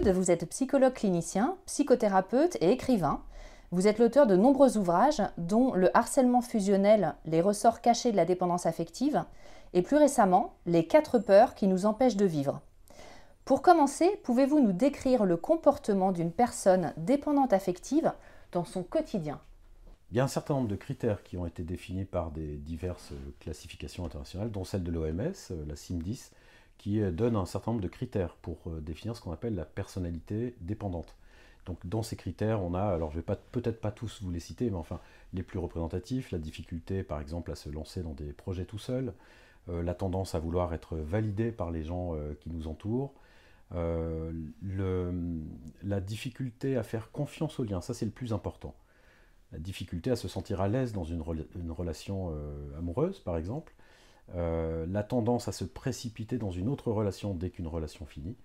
Vous êtes psychologue clinicien, psychothérapeute et écrivain. Vous êtes l'auteur de nombreux ouvrages, dont Le harcèlement fusionnel, les ressorts cachés de la dépendance affective, et plus récemment, Les quatre peurs qui nous empêchent de vivre. Pour commencer, pouvez-vous nous décrire le comportement d'une personne dépendante affective dans son quotidien? Il y a un certain nombre de critères qui ont été définis par des diverses classifications internationales, dont celle de l'OMS, la CIM10, qui euh, donne un certain nombre de critères pour euh, définir ce qu'on appelle la personnalité dépendante. Donc dans ces critères, on a, alors je vais pas peut-être pas tous vous les citer, mais enfin les plus représentatifs, la difficulté par exemple à se lancer dans des projets tout seul, euh, la tendance à vouloir être validé par les gens qui nous entourent, la difficulté à faire confiance aux liens, ça c'est le plus important. La difficulté à se sentir à l'aise dans une, rela- une relation amoureuse par exemple, euh, la tendance à se précipiter dans une autre relation dès qu'une relation finit.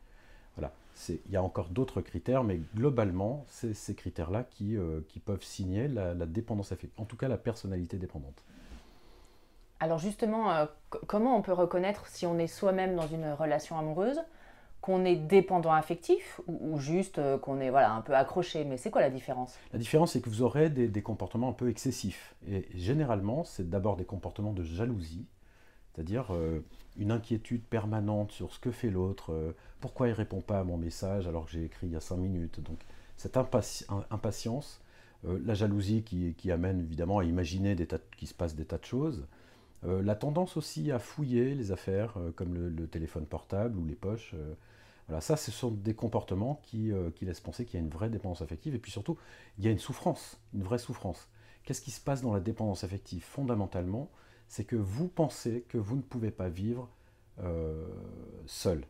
Voilà. Il y a encore d'autres critères, mais globalement, c'est ces critères-là qui, euh, qui peuvent signer la, la dépendance affective, en tout cas la personnalité dépendante. Alors justement, euh, comment on peut reconnaître si on est soi-même dans une relation amoureuse, qu'on est dépendant affectif ou, ou juste euh, qu'on est voilà, un peu accroché? Mais c'est quoi la différence? La différence, c'est que vous aurez des, des comportements un peu excessifs. Et généralement, c'est d'abord des comportements de jalousie, c'est-à-dire euh, une inquiétude permanente sur ce que fait l'autre, euh, pourquoi il répond pas à mon message alors que j'ai écrit il y a cinq minutes. Donc cette impati- im- impatience, euh, la jalousie qui, amène évidemment à imaginer qu'il se passe des tas de choses, la tendance aussi à fouiller les affaires comme le, le téléphone portable ou les poches. voilà, ça, ce sont des comportements qui, qui laissent penser qu'il y a une vraie dépendance affective. Et puis surtout, il y a une souffrance, une vraie souffrance. Qu'est-ce qui se passe dans la dépendance affective Fondamentalement, c'est que vous pensez que vous ne pouvez pas vivre euh, seul.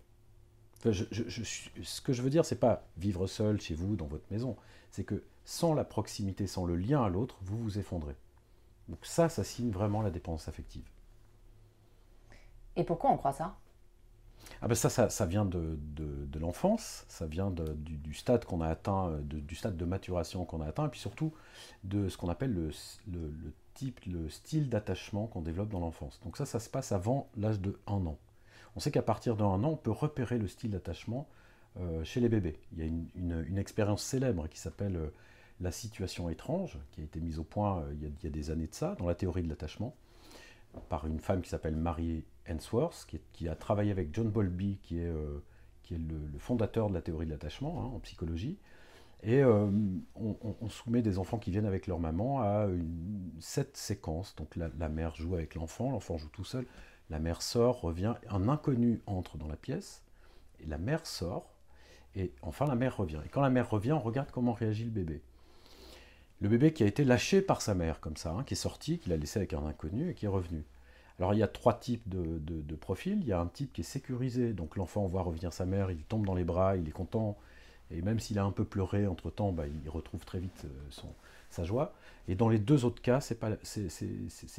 Enfin, je- je- je suis- ce que je veux dire, c'est pas vivre seul chez vous, dans votre maison. C'est que sans la proximité, sans le lien à l'autre, vous vous effondrez. Donc ça, ça signe vraiment la dépendance affective. Et pourquoi on croit ça? Ah ben ça, ça, ça vient de, de- de l'enfance, ça vient de- du, du stade qu'on a atteint, de- du stade de maturation qu'on a atteint, et puis surtout de ce qu'on appelle le, le- le le style d'attachement qu'on développe dans l'enfance. Donc ça, ça se passe avant l'âge de 1 an. On sait qu'à partir de 1 an, on peut repérer le style d'attachement euh, chez les bébés. Il y a une, expérience célèbre qui s'appelle euh, la situation étrange, qui a été mise au point euh, il, y a, des années de ça, dans la théorie de l'attachement par une femme qui s'appelle Mary Ainsworth, qui, a travaillé avec John Bowlby, qui est, le fondateur de la théorie de l'attachement hein, en psychologie. Et euh, on, soumet des enfants qui viennent avec leur maman à une, cette séquence. Donc la, la mère joue avec l'enfant, l'enfant joue tout seul, la mère sort, revient, un inconnu entre dans la pièce, et la mère sort, et enfin la mère revient. Et quand la mère revient, on regarde comment réagit le bébé. Le bébé qui a été lâché par sa mère, comme ça, hein, qui est sorti, qu'il a laissé avec un inconnu et qui est revenu. Alors il y a trois types de- de profils. Il y a un type qui est sécurisé, donc l'enfant voit revenir sa mère, il tombe dans les bras, il est content, Et même s'il a un peu pleuré entre-temps, bah, il retrouve très vite son, sa joie. Et dans les deux autres cas, c'est pas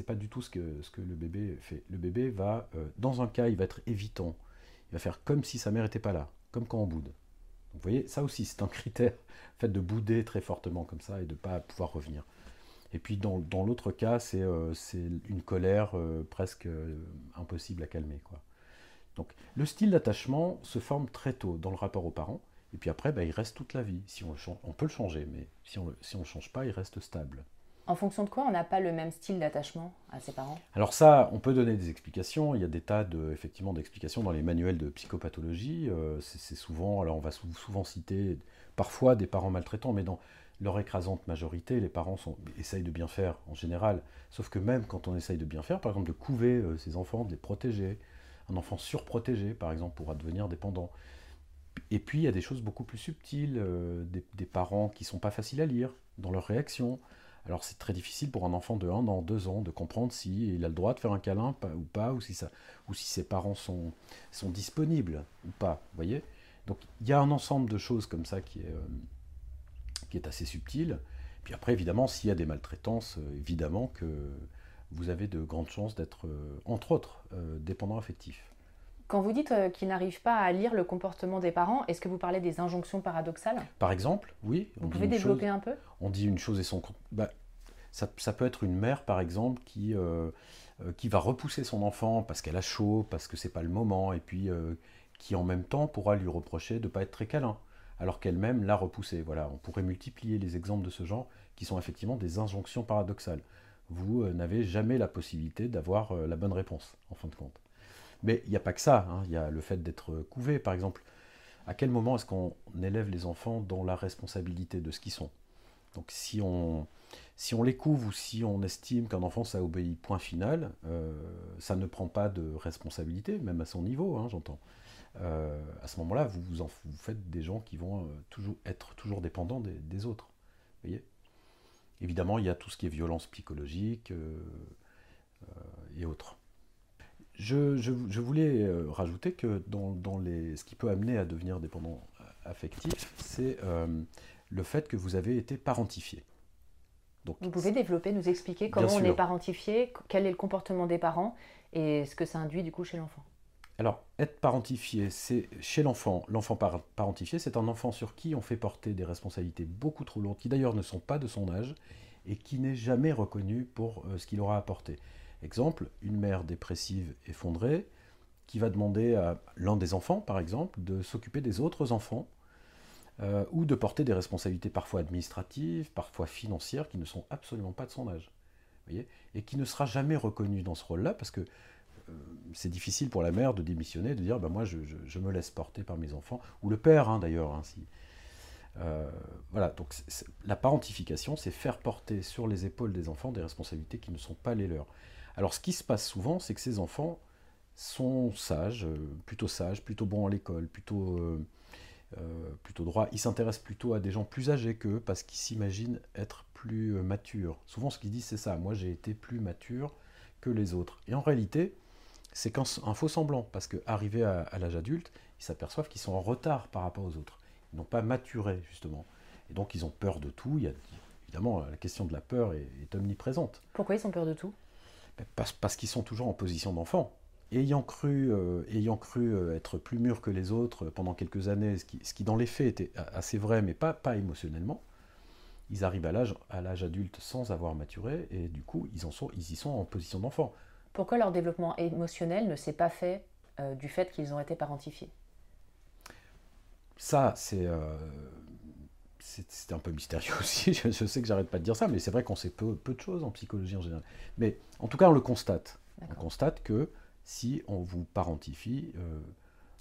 pas du tout ce que ce que le bébé fait. Le bébé va dans un cas, il va être évitant. Il va faire comme si sa mère n'était pas là, comme quand on boude. vous voyez, ça aussi c'est un critère, le fait de bouder très fortement comme ça et de ne pas pouvoir revenir. Et puis dans, dans l'autre cas, c'est euh, une colère euh, presque euh, impossible à calmer. Quoi. Donc le style d'attachement se forme très tôt dans le rapport aux parents, et puis après, bah, il reste toute la vie. Si on, on peut le changer, mais si on ne si on change pas, il reste stable. En fonction de quoi on n'a pas le même style d'attachement à ses parents? Alors ça, on peut donner des explications. Il y a des tas de, effectivement d'explications dans les manuels de psychopathologie. c'est souvent, alors on va souvent citer parfois des parents maltraitants, mais dans leur écrasante majorité, les parents sont, essayent de bien faire en général. Sauf que même quand on essaye de bien faire, par exemple de couver euh, ses enfants, de les protéger, un enfant surprotégé, par exemple, pourra devenir dépendant. Et puis il y a des choses beaucoup plus subtiles, euh, des, parents qui sont pas faciles à lire dans leurs réactions. Alors c'est très difficile pour un enfant de 1 an, 2 ans de comprendre s'il il a le droit de faire un câlin ou pas, ou si, ça, ou si ses parents sont, sont disponibles ou pas. Vous voyez Donc il y a un ensemble de choses comme ça qui est, euh, qui est assez subtil. Puis après, évidemment, s'il y a des maltraitances, euh, évidemment que vous avez de grandes chances d'être, entre autres, dépendant affectif. Quand vous dites qu'ils n'arrivent pas à lire le comportement des parents, est-ce que vous parlez des injonctions paradoxales? Par exemple, oui. Vous pouvez développer un peu? On dit une chose et son... Bah, ça, ça, peut être une mère, par exemple, qui, qui va repousser son enfant parce qu'elle a chaud, parce que c'est pas le moment, et puis qui en même temps pourra lui reprocher de ne pas être très câlin alors qu'elle-même l'a repoussé. Voilà, on pourrait multiplier les exemples de ce genre qui sont effectivement des injonctions paradoxales. Vous euh, n'avez jamais la possibilité d'avoir euh, la bonne réponse, en fin de compte. Mais il n'y a pas que ça, hein. il y a le fait d'être couvé, par exemple. À quel moment est-ce qu'on élève les enfants dans la responsabilité de ce qu'ils sont? Donc si on, si on les couve ou si on estime qu'un enfant ça obéit point final, euh, ça ne prend pas de responsabilité, même à son niveau, hein, j'entends. Euh, à ce moment-là, vous, vous, faites des gens qui vont euh, toujours être toujours dépendants des, autres. Voyez? Évidemment, il y a tout ce qui est violence psychologique et autres. Je, voulais rajouter que dans, les, ce qui peut amener à devenir dépendant affectif, c'est le fait que vous avez été parentifié. Donc, vous pouvez développer, nous expliquer comment on est parentifié, quel est le comportement des parents et ce que ça induit du coup chez l'enfant alors, être parentifié, c'est chez l'enfant, l'enfant parentifié, c'est un enfant sur qui on fait porter des responsabilités beaucoup trop lourdes, qui d'ailleurs ne sont pas de son âge, et qui n'est jamais reconnu pour euh, ce qu'il aura apporté. Exemple, une mère dépressive effondrée, qui va demander à l'un des enfants, par exemple, de s'occuper des autres enfants, euh, ou de porter des responsabilités parfois administratives, parfois financières, qui ne sont absolument pas de son âge. Et qui ne sera jamais reconnu dans ce rôle-là, parce que euh, c'est difficile pour la mère de démissionner, de dire ben moi je, me laisse porter par mes enfants, ou le père hein, d'ailleurs. Hein, euh, voilà, donc la parentification, c'est faire porter sur les épaules des enfants des responsabilités qui ne sont pas les leurs. Alors ce qui se passe souvent, c'est que ces enfants sont sages, euh, plutôt sages, plutôt bons à l'école, plutôt, plutôt droits. Ils s'intéressent plutôt à des gens plus âgés qu'eux parce qu'ils s'imaginent être plus matures. Souvent ce qu'ils disent c'est ça, moi j'ai été plus mature que les autres. Et en réalité, c'est un faux semblant, parce qu'arrivés à, à l'âge adulte, ils s'aperçoivent qu'ils sont en retard par rapport aux autres. Ils n'ont pas maturé, justement. Et donc, ils ont peur de tout. Il y a, évidemment, la question de la peur est, omniprésente. Pourquoi ils ont peur de tout? Parce, qu'ils sont toujours en position d'enfant. Ayant cru, euh, ayant cru euh, être plus mûrs que les autres pendant quelques années, ce qui, ce qui, dans les faits était assez vrai, mais pas, pas émotionnellement, ils arrivent à l'âge, à l'âge adulte sans avoir maturé, et du coup, ils, en sont, ils y sont en position d'enfant. Pourquoi leur développement émotionnel ne s'est pas fait euh, du fait qu'ils ont été parentifiés? Ça, c'est euh, c'est un peu mystérieux aussi. Je, sais que j'arrête pas de dire ça, mais c'est vrai qu'on sait peu, peu, de choses en psychologie en général. Mais en tout cas, on le constate. On constate que si on vous parentifie... Euh,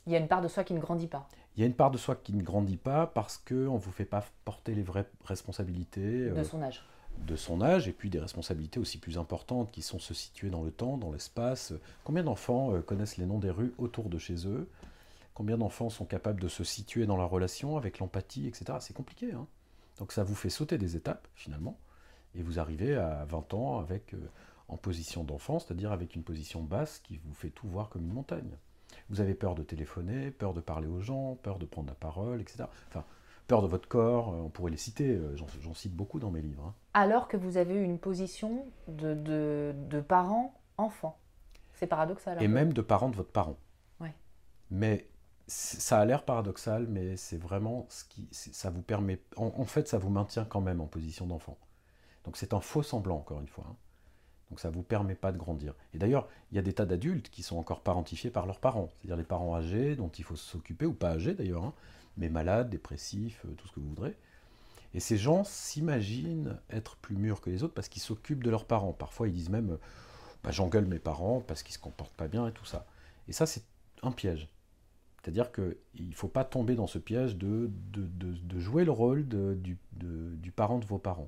il y a une part de soi qui ne grandit pas. Il y a une part de soi qui ne grandit pas parce qu'on ne vous fait pas porter les vraies responsabilités. De son âge de son âge et puis des responsabilités aussi plus importantes qui sont se situer dans le temps, dans l'espace. Combien d'enfants euh, connaissent les noms des rues autour de chez eux? Combien d'enfants sont capables de se situer dans la relation avec l'empathie, etc. C'est compliqué. Hein Donc ça vous fait sauter des étapes finalement et vous arrivez à 20 ans avec euh, en position d'enfant, c'est-à-dire avec une position basse qui vous fait tout voir comme une montagne. Vous avez peur de téléphoner, peur de parler aux gens, peur de prendre la parole, etc. Enfin, peur de votre corps, on pourrait les citer, j'en cite beaucoup dans mes livres. Hein. Alors que vous avez eu une position de, de, de parent-enfant. C'est paradoxal. Et même de parent de votre parent. Ouais. Mais ça a l'air paradoxal, mais c'est vraiment ce qui, ça vous permet, en, fait, ça vous maintient quand même en position d'enfant. Donc c'est un faux semblant, encore une fois. Hein. Donc ça ne vous permet pas de grandir. Et d'ailleurs, il y a des tas d'adultes qui sont encore parentifiés par leurs parents, c'est-à-dire les parents âgés dont il faut s'occuper, ou pas âgés d'ailleurs, hein, mais malades, dépressifs, euh, tout ce que vous voudrez. Et ces gens s'imaginent être plus mûrs que les autres parce qu'ils s'occupent de leurs parents. Parfois, ils disent même bah, j'engueule mes parents parce qu'ils se comportent pas bien et tout ça. Et ça, c'est un piège. C'est-à-dire qu'il ne faut pas tomber dans ce piège de, de, jouer le rôle du, du, parent de vos parents.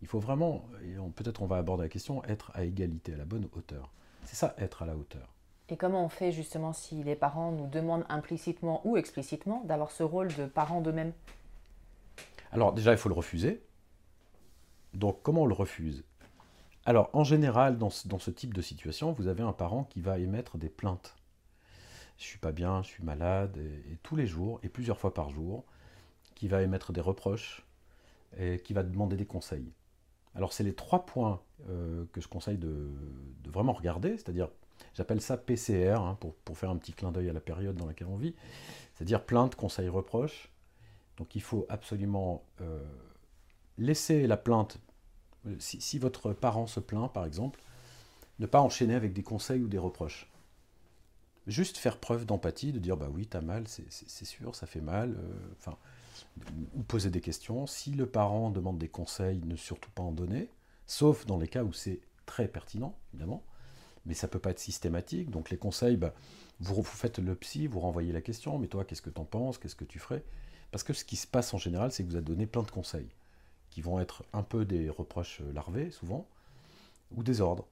Il faut vraiment, et peut-être on va aborder la question, être à égalité, à la bonne hauteur. C'est ça, être à la hauteur. Et comment on fait justement si les parents nous demandent implicitement ou explicitement d'avoir ce rôle de parent d'eux-mêmes? Alors déjà, il faut le refuser. Donc comment on le refuse? Alors en général, dans dans ce type de situation, vous avez un parent qui va émettre des plaintes je suis pas bien, je suis malade, et, tous les jours, et plusieurs fois par jour, qui va émettre des reproches et qui va demander des conseils. Alors c'est les trois points euh, que je conseille de, vraiment regarder, c'est-à-dire, j'appelle ça PCR, hein, pour, faire un petit clin d'œil à la période dans laquelle on vit, c'est-à-dire plainte, conseil, reproche. Donc il faut absolument euh, laisser la plainte, euh, si, si votre parent se plaint par exemple, ne pas enchaîner avec des conseils ou des reproches juste faire preuve d'empathie, de dire bah oui, t'as mal, c'est sûr, ça fait mal, euh, ou poser des questions. Si le parent demande des conseils, ne surtout pas en donner, sauf dans les cas où c'est très pertinent, évidemment, mais ça peut pas être systématique. Donc les conseils, bah, vous, vous faites le psy, vous renvoyez la question, mais toi, qu'est-ce que t'en penses, qu'est-ce que tu ferais? Parce que ce qui se passe en général, c'est que vous avez donné plein de conseils, qui vont être un peu des reproches larvés, souvent, ou des ordres.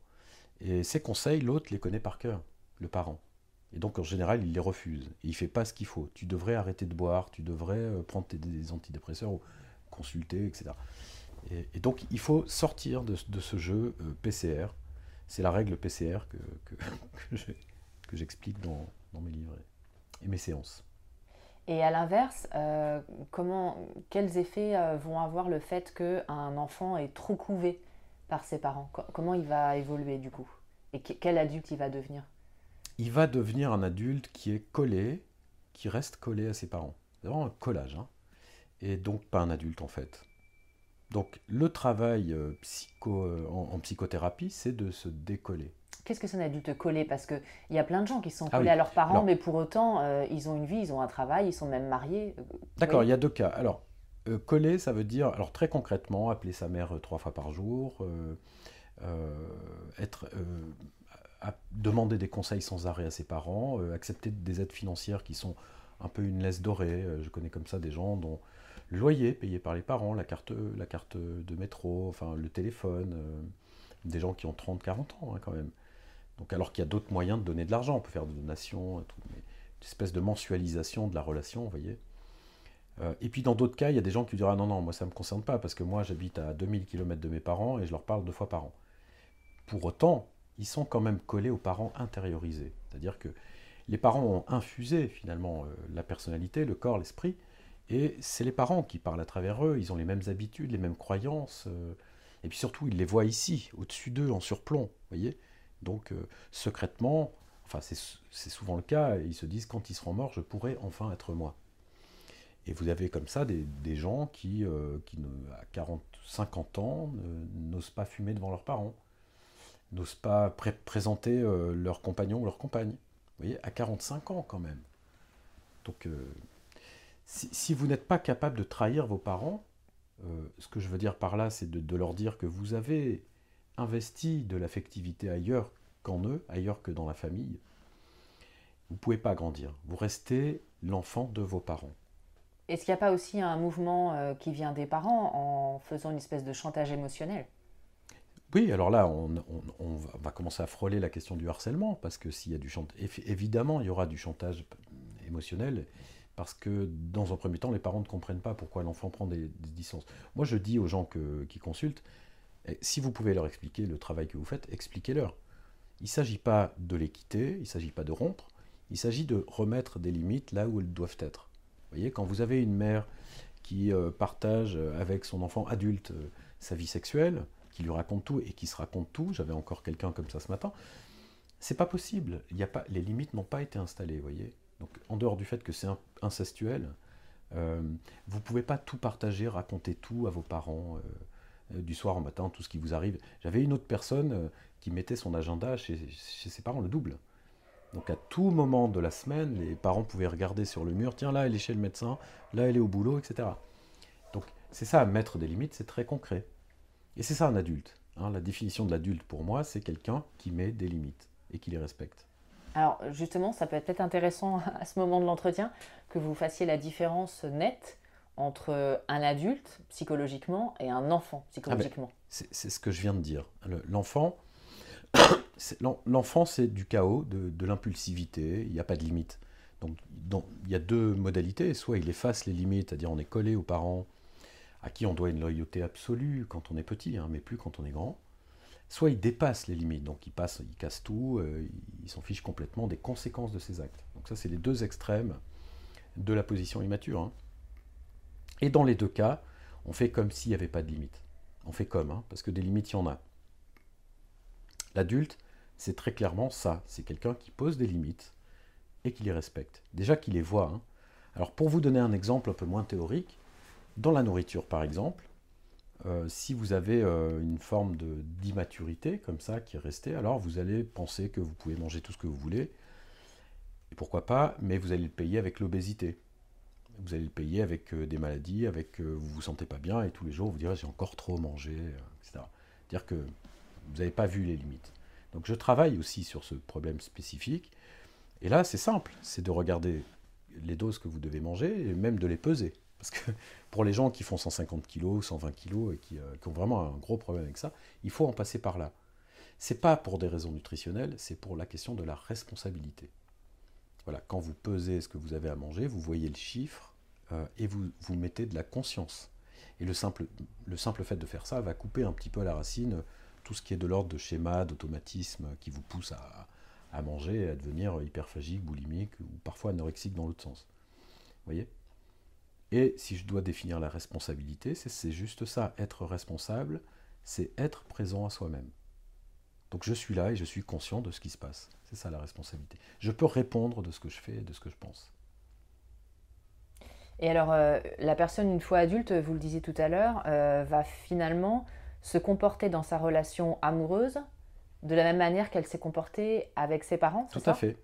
Et ces conseils, l'autre les connaît par cœur, le parent. Et donc en général, il les refuse. Il fait pas ce qu'il faut. Tu devrais arrêter de boire, tu devrais euh, prendre des antidépresseurs ou consulter, etc. Et, donc il faut sortir de, ce jeu euh, PCR. C'est la règle PCR que, que, j'explique dans, mes livres et mes séances. Et à l'inverse, euh, quels effets vont avoir le fait qu'un enfant est trop couvé par ses parents? Comment il va évoluer du coup? Et quel adulte il va devenir? Il va devenir un adulte qui est collé, qui reste collé à ses parents. C'est vraiment un collage. Hein. et donc pas un adulte en fait. Donc le travail euh, psycho, euh, en, psychothérapie, c'est de se décoller. Qu'est-ce que c'est un adulte collé? Parce qu'il y a plein de gens qui sont ah collés à leurs parents, mais pour autant, euh, ils ont une vie, ils ont un travail, ils sont même mariés. D'accord, il y a deux cas. Alors, coller, ça veut dire, alors très concrètement, appeler sa mère trois fois par jour, être demander des conseils sans arrêt à ses parents, euh, accepter des aides financières qui sont un peu une laisse dorée. Euh, je connais comme ça des gens dont le loyer payé par les parents, la carte, la carte de métro, enfin le téléphone, euh, des gens qui ont 30, 40 ans hein, quand même. Donc alors qu'il y a d'autres moyens de donner de l'argent, on peut faire des donations, tout, une espèce de mensualisation de la relation, vous voyez. et puis dans d'autres cas, il y a des gens qui diront ah non non, moi ça ne me concerne pas parce que moi j'habite à 2000 km de mes parents et je leur parle deux fois par an. Pour autant, ils sont quand même collés aux parents intériorisés. C'est-à-dire que les parents ont infusé finalement euh, la personnalité, le corps, l'esprit, et c'est les parents qui parlent à travers eux, ils ont les mêmes habitudes, les mêmes croyances, euh, et puis surtout ils les voient ici, au-dessus d'eux, en surplomb, voyez Donc euh, secrètement, enfin c'est souvent le cas, ils se disent quand ils seront morts, je pourrai enfin être moi. Et vous avez comme ça des, gens qui, qui à 40, 50 ans, n'osent pas fumer devant leurs parents n'osent pas présenter euh, leur compagnon ou leur compagne. Vous voyez, à 45 ans quand même. Donc, euh, si, vous n'êtes pas capable de trahir vos parents, euh, ce que je veux dire par là, c'est de, leur dire que vous avez investi de l'affectivité ailleurs qu'en eux, ailleurs que dans la famille. Vous ne pouvez pas grandir. Vous restez l'enfant de vos parents. Est-ce qu'il n'y a pas aussi un mouvement qui vient des parents en faisant une espèce de chantage émotionnel? Oui, alors là, on, va commencer à frôler la question du harcèlement, parce que s'il y a du chantage, évidemment, il y aura du chantage émotionnel, parce que dans un premier temps, les parents ne comprennent pas pourquoi l'enfant prend des, distances. Moi, je dis aux gens qui consultent, eh, si vous pouvez leur expliquer le travail que vous faites, expliquez-leur. Il ne s'agit pas de les quitter, il ne s'agit pas de rompre, il s'agit de remettre des limites là où elles doivent être. Vous voyez, quand vous avez une mère qui euh, partage avec son enfant adulte euh, sa vie sexuelle, qui lui raconte tout et qui se raconte tout. J'avais encore quelqu'un comme ça ce matin. C'est pas possible. Il y a pas, les limites n'ont pas été installées, vous voyez. Donc, en dehors du fait que c'est incestuel, euh, vous pouvez pas tout partager, raconter tout à vos parents du soir au matin, tout ce qui vous arrive. J'avais une autre personne qui mettait son agenda chez, chez ses parents le double. Donc à tout moment de la semaine, les parents pouvaient regarder sur le mur, tiens là elle est chez le médecin, là elle est au boulot, etc. Donc c'est ça, mettre des limites, c'est très concret. Et c'est ça un adulte. Hein. La définition de l'adulte pour moi, c'est quelqu'un qui met des limites et qui les respecte. Alors justement, ça peut être intéressant à ce moment de l'entretien que vous fassiez la différence nette entre un adulte psychologiquement et un enfant psychologiquement. Ah ben, c'est ce que je viens de dire. L'enfant, L'enfant, c'est du chaos, de, l'impulsivité, il n'y a pas de limite. Donc, il y a deux modalités. Soit il efface les limites, c'est-à-dire on est collé aux parents à qui on doit une loyauté absolue quand on est petit, hein, mais plus quand on est grand. Soit il dépasse les limites, donc il passe, il casse tout, euh, il s'en fiche complètement des conséquences de ses actes. Donc ça, c'est les deux extrêmes de la position immature. Hein. Et dans les deux cas, on fait comme s'il n'y avait pas de limites. On fait comme, hein, parce que des limites, il y en a. L'adulte, c'est très clairement ça. C'est quelqu'un qui pose des limites et qui les respecte. Déjà qu'il les voit. Alors pour vous donner un exemple un peu moins théorique, dans la nourriture par exemple, euh, si vous avez euh, une forme d'immaturité comme ça qui est restée, alors vous allez penser que vous pouvez manger tout ce que vous voulez, et pourquoi pas, mais vous allez le payer avec l'obésité. Vous allez le payer avec euh, des maladies, avec vous vous sentez pas bien, et tous les jours vous direz j'ai encore trop mangé, etc. Dire que vous n'avez pas vu les limites. Donc je travaille aussi sur ce problème spécifique. Et là, c'est simple, c'est de regarder les doses que vous devez manger et même de les peser. Parce que pour les gens qui font 150 kg, 120 kg et qui, euh, qui, ont vraiment un gros problème avec ça, il faut en passer par là. C'est pas pour des raisons nutritionnelles, c'est pour la question de la responsabilité. Voilà, quand vous pesez ce que vous avez à manger, vous voyez le chiffre euh, et vous, vous mettez de la conscience. Et le simple, le simple fait de faire ça va couper un petit peu à la racine tout ce qui est de l'ordre de schéma, d'automatisme qui vous pousse à, à manger, à devenir hyperphagique, boulimique ou parfois anorexique dans l'autre sens. Vous voyez? Et si je dois définir la responsabilité, c'est juste ça. Être responsable, c'est être présent à soi-même. Donc je suis là et je suis conscient de ce qui se passe. C'est ça la responsabilité. Je peux répondre de ce que je fais et de ce que je pense. Et alors, euh, la personne, une fois adulte, vous le disiez tout à l'heure, euh, va finalement se comporter dans sa relation amoureuse de la même manière qu'elle s'est comportée avec ses parents Tout à fait.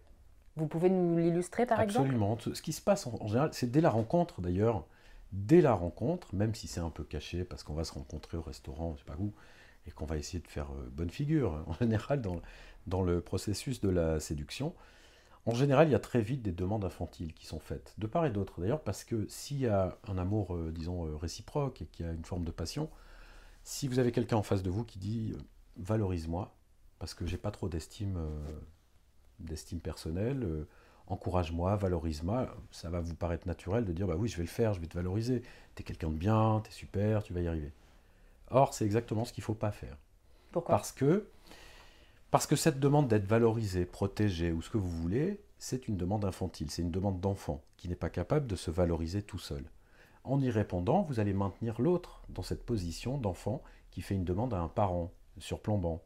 Vous pouvez nous l'illustrer par exemple? Absolument. Ce qui se passe en, général, c'est dès la rencontre d'ailleurs. Dès la rencontre, même si c'est un peu caché parce qu'on va se rencontrer au restaurant, je sais pas où, et qu'on va essayer de faire euh, bonne figure hein, en général dans, dans le processus de la séduction, en général, il y a très vite des demandes infantiles qui sont faites, de part et d'autre d'ailleurs, parce que s'il y a un amour, euh, disons, euh, réciproque et qu'il y a une forme de passion, si vous avez quelqu'un en face de vous qui dit valorise-moi, parce que j'ai pas trop d'estime d'estime personnelle, euh, encourage-moi, valorise-moi, ça va vous paraître naturel de dire bah oui, je vais le faire, je vais te valoriser. Tu es quelqu'un de bien, tu es super, tu vas y arriver. Or, c'est exactement ce qu'il ne faut pas faire. Pourquoi? Parce que parce que cette demande d'être valorisé, protégé ou ce que vous voulez, c'est une demande infantile, c'est une demande d'enfant qui n'est pas capable de se valoriser tout seul. En y répondant, vous allez maintenir l'autre dans cette position d'enfant qui fait une demande à un parent surplombant.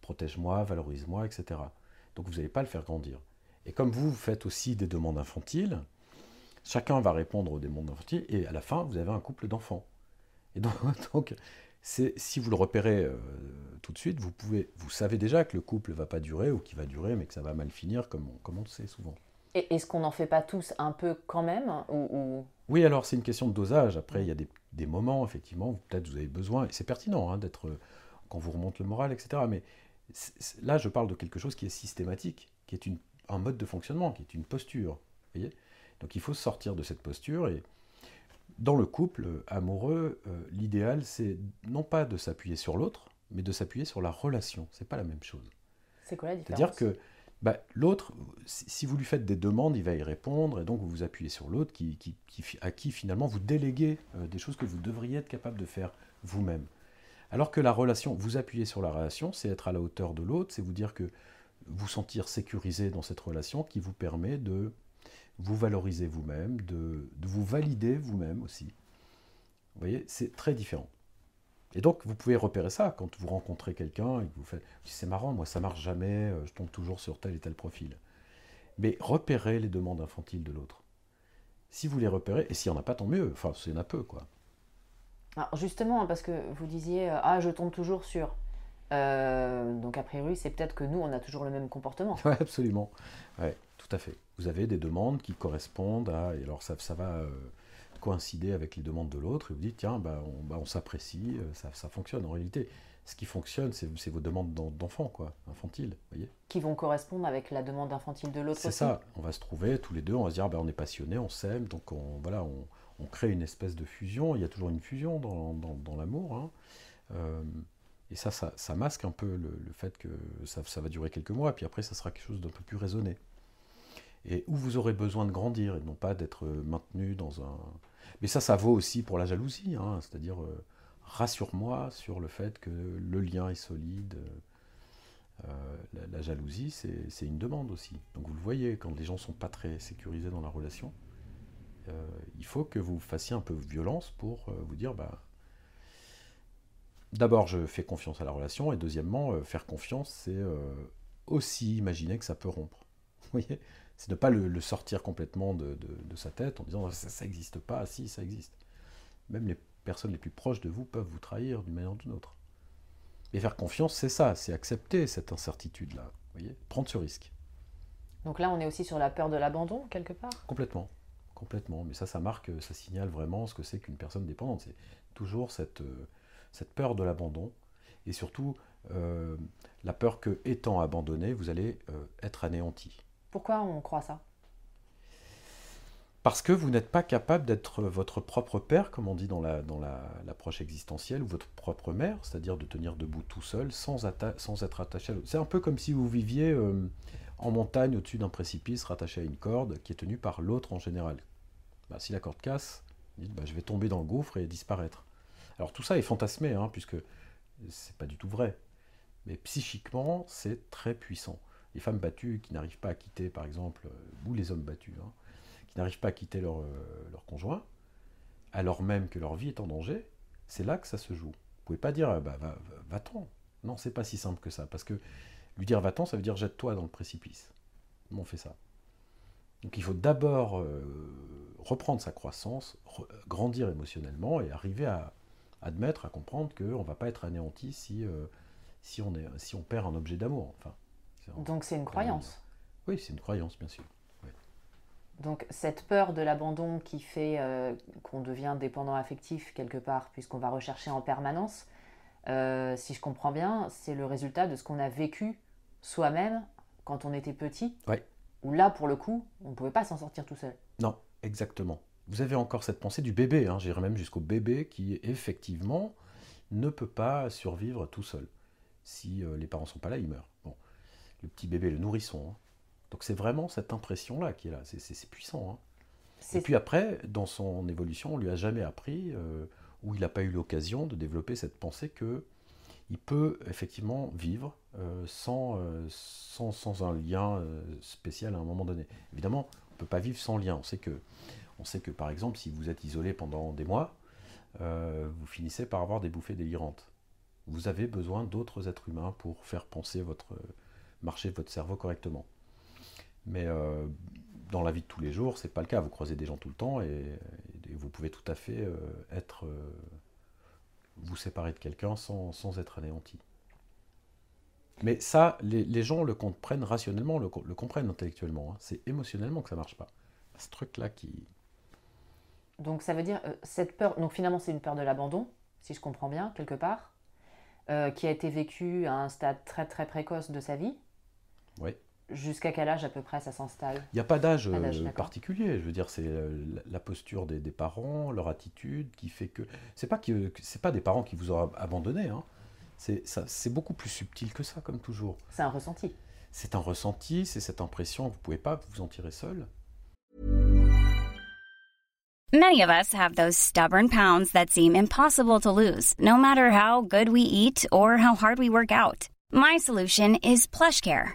Protège-moi, valorise-moi, etc. Donc vous n'allez pas le faire grandir. Et comme vous, faites aussi des demandes infantiles, chacun va répondre aux demandes infantiles et à la fin, vous avez un couple d'enfants. Et donc, donc si vous le repérez euh, tout de suite, vous, pouvez, vous savez déjà que le couple ne va pas durer ou qu'il va durer, mais que ça va mal finir, comme on, comme on le sait souvent. Et est-ce qu'on n'en fait pas tous un peu quand même ou, Oui, alors c'est une question de dosage. Après, il y a des, moments, effectivement, où peut-être vous avez besoin, et c'est pertinent hein, d'être, quand vous remonte le moral, etc. Mais là, je parle de quelque chose qui est systématique, qui est une, un mode de fonctionnement, qui est une posture. Voyez Donc il faut sortir de cette posture et dans le couple amoureux, euh, l'idéal, c'est non pas de s'appuyer sur l'autre, mais de s'appuyer sur la relation. C'est pas la même chose. C'est quoi la différence? C'est-à-dire que bah, l'autre, si vous lui faites des demandes, il va y répondre, et donc vous vous appuyez sur l'autre qui, qui, à qui finalement vous déléguez euh, des choses que vous devriez être capable de faire vous-même. Alors que la relation, vous appuyez sur la relation, c'est être à la hauteur de l'autre, c'est vous dire que vous sentir sécurisé dans cette relation qui vous permet de vous valoriser vous-même, de, vous valider vous-même aussi, Vous voyez, c'est très différent. Et donc, vous pouvez repérer ça quand vous rencontrez quelqu'un et que vous faites c'est marrant, moi ça marche jamais, euh, je tombe toujours sur tel et tel profil. Mais repérez les demandes infantiles de l'autre. Si vous les repérez, et s'il n'y en a pas, tant mieux. Enfin, c'est un peu, quoi. Alors justement, parce que vous disiez, euh, ah, je tombe toujours sur. Euh, donc, a priori, c'est peut-être que nous, on a toujours le même comportement. Oui, absolument. Ouais, tout à fait. Vous avez des demandes qui correspondent à. Et alors, ça, ça va coïncider avec les demandes de l'autre, et vous dites, tiens, bah, on, bah, on s'apprécie, euh, ça, ça, fonctionne. En réalité, ce qui fonctionne, c'est vos demandes d'enfants, quoi, infantiles, voyez Qui vont correspondre avec la demande infantile de l'autre C'est ça, on va se trouver tous les deux, on va se dire, bah, on est passionnés, on s'aime, donc on, voilà, on, on, crée une espèce de fusion, il y a toujours une fusion dans, dans, dans l'amour, hein. euh, et ça, ça, ça, masque un peu le, le fait que ça, ça, va durer quelques mois, puis après, ça sera quelque chose d'un peu plus raisonné. Et où vous aurez besoin de grandir, et non pas d'être maintenu dans un, mais ça, ça vaut aussi pour la jalousie, hein, c'est-à-dire euh, rassure-moi sur le fait que le lien est solide. Euh, la, jalousie, c'est une demande aussi. Donc vous le voyez, quand les gens ne sont pas très sécurisés dans la relation, euh, il faut que vous fassiez un peu violence pour vous dire, bah, d'abord je fais confiance à la relation, et deuxièmement, faire confiance, c'est aussi imaginer que ça peut rompre. Vous voyez? C'est de ne pas le, sortir complètement de, sa tête en disant ça n'existe pas, si ça existe. Même les personnes les plus proches de vous peuvent vous trahir d'une manière ou d'une autre. Et faire confiance, c'est ça, c'est accepter cette incertitude-là, voyez, prendre ce risque. Donc là, on est aussi sur la peur de l'abandon, quelque part? Complètement, complètement. Mais ça, ça marque, ça signale vraiment ce que c'est qu'une personne dépendante. C'est toujours cette, euh, cette peur de l'abandon, et surtout euh, la peur que, étant abandonné, vous allez euh, être anéanti. Pourquoi on croit ça? Parce que vous n'êtes pas capable d'être votre propre père, comme on dit dans l'approche existentielle, ou votre propre mère, c'est-à-dire de tenir debout tout seul sans, être attaché à l'autre. C'est un peu comme si vous viviez euh, en montagne au-dessus d'un précipice rattaché à une corde qui est tenue par l'autre en général. Bah, si la corde casse, bah, je vais tomber dans le gouffre et disparaître. Alors tout ça est fantasmé, hein, puisque c'est pas du tout vrai. Mais psychiquement, c'est très puissant les femmes battues qui n'arrivent pas à quitter, par exemple, euh, ou les hommes battus, hein, qui n'arrivent pas à quitter leur, euh, leur, conjoint, alors même que leur vie est en danger, c'est là que ça se joue. Vous pouvez pas dire, bah, va-t'en. non, c'est pas si simple que ça, parce que lui dire va-t'en, ça veut dire jette-toi dans le précipice. On fait ça Donc il faut d'abord euh, reprendre sa croissance, grandir émotionnellement et arriver à admettre, à comprendre qu'on ne va pas être anéanti si, on si on perd un objet d'amour. Enfin, donc c'est une croyance. Oui, c'est une croyance, bien sûr. Donc cette peur de l'abandon qui fait euh, qu'on devient dépendant affectif quelque part, puisqu'on va rechercher en permanence, euh, si je comprends bien, c'est le résultat de ce qu'on a vécu soi-même quand on était petit. Oui. Où là, pour le coup, on ne pouvait pas s'en sortir tout seul. Non, exactement. Vous avez encore cette pensée du bébé, hein, j'irai même jusqu'au bébé qui effectivement ne peut pas survivre tout seul. Si euh, les parents ne sont pas là, il meurt. Bon le petit bébé, le nourrisson. Hein. Donc c'est vraiment cette impression-là qui est là, c'est puissant. Hein. Et puis après, dans son évolution, on lui a jamais appris, euh, ou il n'a pas eu l'occasion de développer cette pensée que il peut effectivement vivre euh, sans, euh, sans, sans, un lien spécial à un moment donné. Évidemment, on ne peut pas vivre sans lien. On sait, que, on sait que, par exemple, si vous êtes isolé pendant des mois, vous finissez par avoir des bouffées délirantes. Vous avez besoin d'autres êtres humains pour faire penser votre, marcher votre cerveau correctement. Mais euh, dans la vie de tous les jours, c'est pas le cas. Vous croisez des gens tout le temps et, vous pouvez tout à fait euh, être euh, vous séparer de quelqu'un sans, sans, être anéanti. Mais ça, les, gens le comprennent rationnellement, le, le comprennent intellectuellement. Hein. C'est émotionnellement que ça marche pas. Ce truc-là qui. Donc ça veut dire cette peur. Donc finalement, c'est une peur de l'abandon, si je comprends bien quelque part, qui a été vécue à un stade très très précoce de sa vie. Oui. Jusqu'à quel âge à peu près ça s'installe? Il n'y a pas d'âge euh, particulier. Je veux dire, c'est euh, la posture des, parents, leur attitude qui fait que c'est pas que c'est pas des parents qui vous ont abandonné. Hein. C'est beaucoup plus subtil que ça, comme toujours. C'est un ressenti. C'est un ressenti, c'est cette impression que vous pouvez pas vous en tirer seul. Many of us have those stubborn pounds that seem impossible to lose, no matter how good we eat or how hard we work out. My solution is PlushCare.